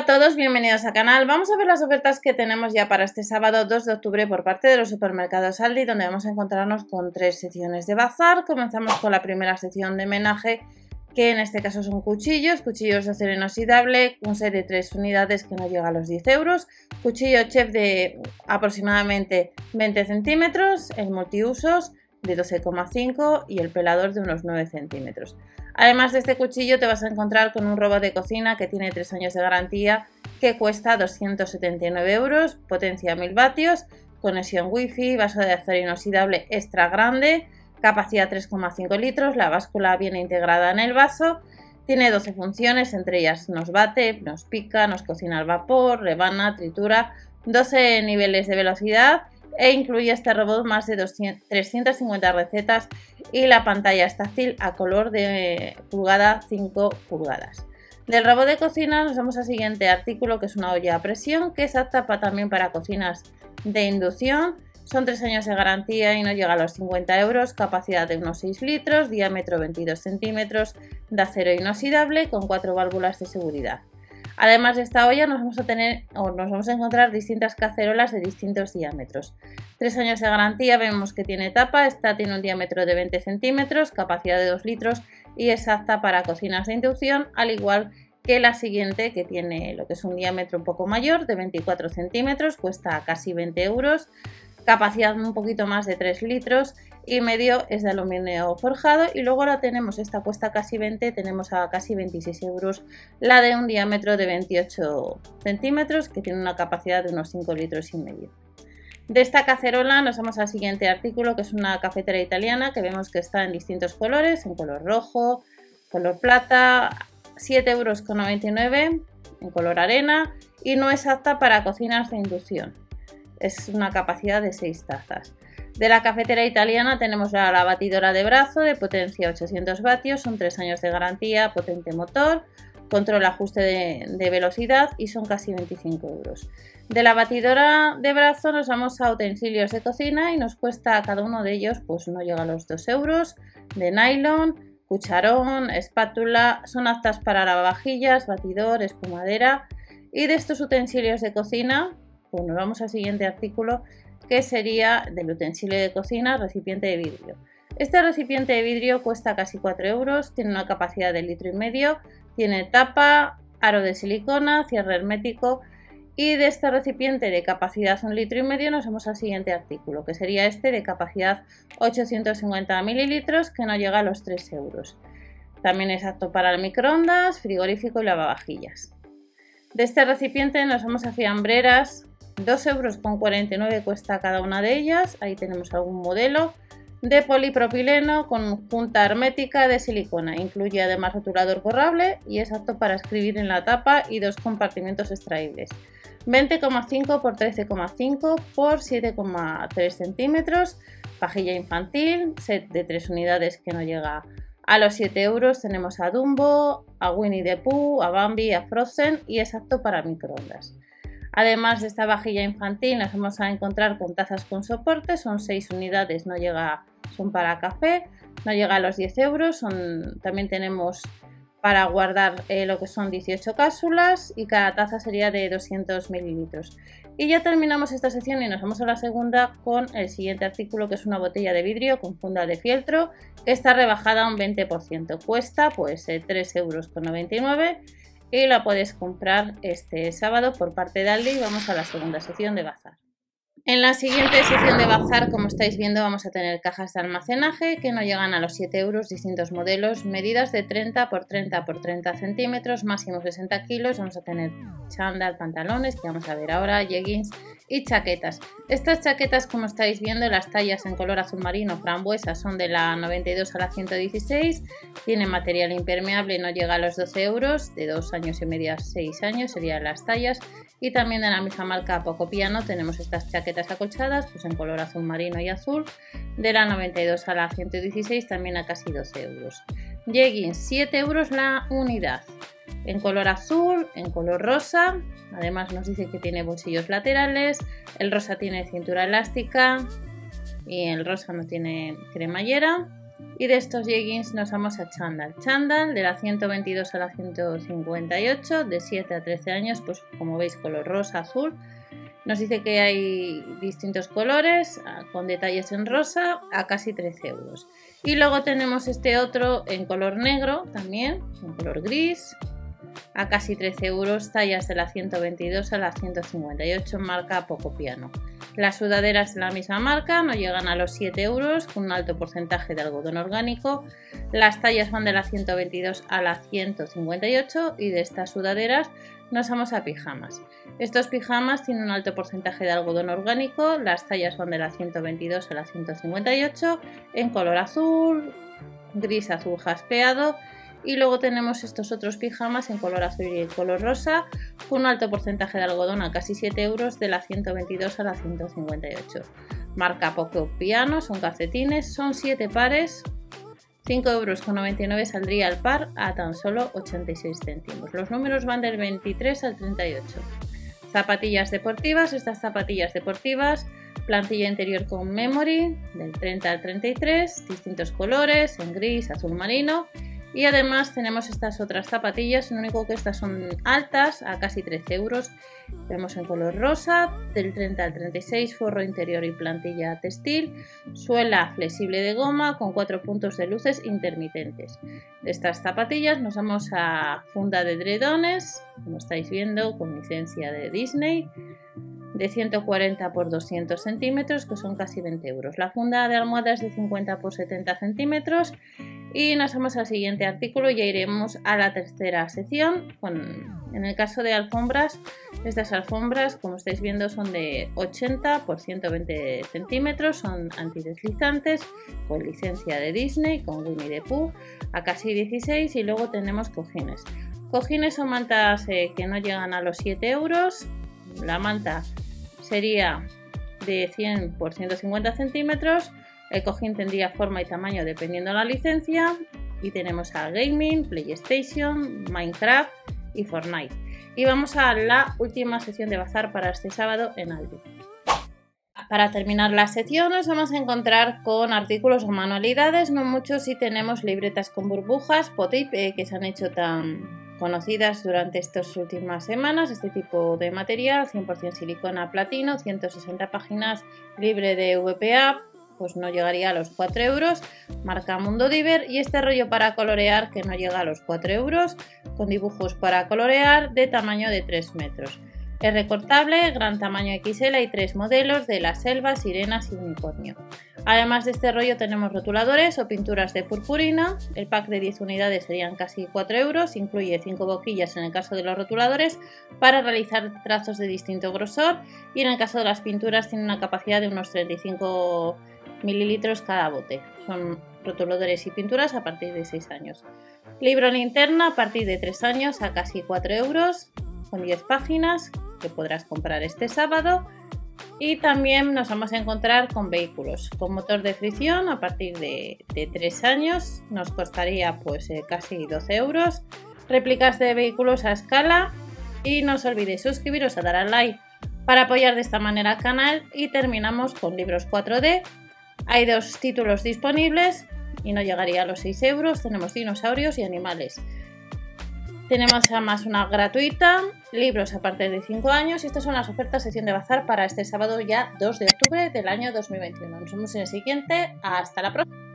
a todos, bienvenidos al canal. Vamos a ver las ofertas que tenemos ya para este sábado 2 de octubre por parte de los supermercados Aldi, donde vamos a encontrarnos con tres secciones de bazar. Comenzamos con la primera sección de menaje, que en este caso son cuchillos, cuchillos de acero inoxidable, un set de 3 unidades que no llega a los 10 euros, cuchillo chef de aproximadamente 20 centímetros, el multiusos de 12,5 y el pelador de unos 9 centímetros. Además de este cuchillo te vas a encontrar con un robot de cocina que tiene 3 años de garantía que cuesta 279 euros, potencia 1000 vatios, conexión wifi, vaso de acero inoxidable extra grande, capacidad 3,5 litros, la báscula viene integrada en el vaso, tiene 12 funciones, entre ellas nos bate, nos pica, nos cocina al vapor, rebana, tritura, 12 niveles de velocidad e incluye este robot más de 350 recetas y la pantalla es táctil a color de pulgada 5 pulgadas. Del robot de cocina nos vamos al siguiente artículo que es una olla a presión que es apta también para cocinas de inducción. Son 3 años de garantía y no llega a los 50 euros, capacidad de unos 6 litros, diámetro 22 centímetros, de acero inoxidable con 4 válvulas de seguridad. Además de esta olla nos vamos a tener o nos vamos a encontrar distintas cacerolas de distintos diámetros. Tres años de garantía, vemos que tiene tapa, esta tiene un diámetro de 20 centímetros, capacidad de 2 litros y es apta para cocinas de inducción, al igual que la siguiente que tiene lo que es un diámetro un poco mayor de 24 centímetros, cuesta casi 20 euros, capacidad un poquito más de 3 litros y medio es de aluminio forjado. Y luego ahora tenemos esta cuesta casi 20 tenemos a casi 26 euros la de un diámetro de 28 centímetros que tiene una capacidad de unos 5 litros y medio. De esta cacerola nos vamos al siguiente artículo que es una cafetera italiana que vemos que está en distintos colores en color rojo color plata 7,99 euros en color arena y no es apta para cocinas de inducción es una capacidad de 6 tazas. De la cafetera italiana tenemos la, batidora de brazo de potencia 800 vatios, son 3 años de garantía, potente motor, control ajuste de, velocidad y son casi 25 euros. De la batidora de brazo nos vamos a utensilios de cocina y nos cuesta cada uno de ellos, pues no llega a los 2 euros, de nylon, cucharón, espátula, son aptas para lavavajillas, batidor, espumadera y de estos utensilios de cocina bueno, vamos al siguiente artículo que sería del utensilio de cocina, recipiente de vidrio. Este recipiente de vidrio cuesta casi 4 euros, tiene una capacidad de litro y medio, tiene tapa, aro de silicona, cierre hermético y de este recipiente de capacidad un litro y medio nos vamos al siguiente artículo, que sería este de capacidad 850 mililitros que no llega a los 3 euros. También es apto para el microondas, frigorífico y lavavajillas. De este recipiente nos vamos a fiambreras 2,49 euros cuesta cada una de ellas. Ahí tenemos algún modelo de polipropileno con punta hermética de silicona. Incluye además rotulador borrable y es apto para escribir en la tapa y dos compartimentos extraíbles. 20,5 por 13,5 por 7,3 centímetros. Pajilla infantil, set de 3 unidades que no llega a los 7 euros. Tenemos a Dumbo, a Winnie the Pooh, a Bambi, a Frozen y es apto para microondas. Además de esta vajilla infantil nos vamos a encontrar con tazas con soporte, son 6 unidades, no llega, son para café, no llega a los 10 euros, también tenemos para guardar eh, lo que son 18 cápsulas y cada taza sería de 200 mililitros. Y ya terminamos esta sección y nos vamos a la segunda con el siguiente artículo que es una botella de vidrio con funda de fieltro que está rebajada un 20%. Cuesta pues 3,99 eh, euros y la puedes comprar este sábado por parte de Aldi. Vamos a la segunda sección de bazar. En la siguiente sección de bazar, como estáis viendo, vamos a tener cajas de almacenaje que no llegan a los 7 euros, distintos modelos, medidas de 30 por 30 por 30 centímetros, máximo 60 kilos. Vamos a tener chándal, pantalones, que vamos a ver ahora, jeggings y chaquetas. Estas chaquetas, como estáis viendo, las tallas en color azul marino frambuesa son de la 92 a la 116, tiene material impermeable, no llega a los 12 euros, de 2 años y medio a 6 años serían las tallas. Y también de la misma marca Poco Piano tenemos estas chaquetas acolchadas, pues en color azul marino y azul, de la 92 a la 116 también a casi 12 euros. Jeggings, 7 euros la unidad en color azul, en color rosa. Además nos dice que tiene bolsillos laterales. El rosa tiene cintura elástica y el rosa no tiene cremallera. Y de estos jeggings nos vamos a chándal. Chándal de la 122 a la 158, de 7 a 13 años, pues como veis color rosa, azul. Nos dice que hay distintos colores, ah, con detalles en rosa, a casi 13 euros. Y luego tenemos este otro en color negro también, en color gris, a casi 13 euros, tallas de la 122 a la 158, marca Poco Piano. Las sudaderas de la misma marca no llegan a los 7 euros, con un alto porcentaje de algodón orgánico. Las tallas van de la 122 a la 158 y de estas sudaderas nos vamos a pijamas. Estos pijamas tienen un alto porcentaje de algodón orgánico, las tallas van de la 122 a la 158 en color azul, gris azul jaspeado y luego tenemos estos otros pijamas en color azul y en color rosa con un alto porcentaje de algodón a casi 7 euros de la 122 a la 158. Marca Poco Piano, son calcetines, son 7 pares, 5,99 euros saldría el par a tan solo 86 céntimos. Los números van del 23 al 38. Zapatillas deportivas, estas zapatillas deportivas, plantilla interior con memory del 30 al 33, distintos colores en gris, azul marino y además tenemos estas otras zapatillas, lo único que estas son altas, a casi 13 euros. Vemos en color rosa, del 30 al 36, forro interior y plantilla textil, suela flexible de goma con cuatro puntos de luces intermitentes. De estas zapatillas nos vamos a funda de dredones, como estáis viendo, con licencia de Disney de 140 por 200 centímetros, que son casi 20 euros. La funda de almohadas de 50 por 70 centímetros y nos vamos al siguiente artículo, ya iremos a la tercera sección. en el caso de alfombras, estas alfombras, como estáis viendo, son de 80 por 120 centímetros, son antideslizantes, con licencia de Disney, con Winnie the Pooh, a casi 16 y luego tenemos cojines. Cojines son mantas eh, que no llegan a los 7 euros. La manta sería de 100 por 150 centímetros el cojín tendría forma y tamaño dependiendo de la licencia. Y tenemos a Gaming, PlayStation, Minecraft y Fortnite. Y vamos a la última sesión de bazar para este sábado en Aldi. Para terminar la sección nos vamos a encontrar con artículos o manualidades, no muchos, si tenemos libretas con burbujas, potip, eh, que se han hecho tan conocidas durante estas últimas semanas, este tipo de material, 100% silicona platino, 160 páginas libre de VPA, pues no llegaría a los 4 euros. Marca Mundo Diver y este rollo para colorear que no llega a los 4 euros con dibujos para colorear de tamaño de 3 metros. Es recortable, gran tamaño XL y tres modelos de la selva, sirenas y unicornio. Además de este rollo tenemos rotuladores o pinturas de purpurina. El pack de 10 unidades serían casi 4 euros. Incluye 5 boquillas en el caso de los rotuladores para realizar trazos de distinto grosor. Y en el caso de las pinturas tiene una capacidad de unos 35 mililitros cada bote. Son rotuladores y pinturas a partir de 6 años. Libro linterna a partir de 3 años a casi 4 euros, con 10 páginas que podrás comprar este sábado. Y también nos vamos a encontrar con vehículos con motor de fricción a partir de, 3 años. Nos costaría pues eh, casi 12 euros. Réplicas de vehículos a escala. Y no os olvidéis suscribiros a dar al like para apoyar de esta manera al canal. Y terminamos con libros 4D hay dos títulos disponibles y no llegaría a los 6 euros. Tenemos dinosaurios y animales. Tenemos además una gratuita, libros a partir de 5 años y estas son las ofertas sesión de bazar para este sábado ya 2 de octubre del año 2021. Nos vemos en el siguiente. Hasta la próxima.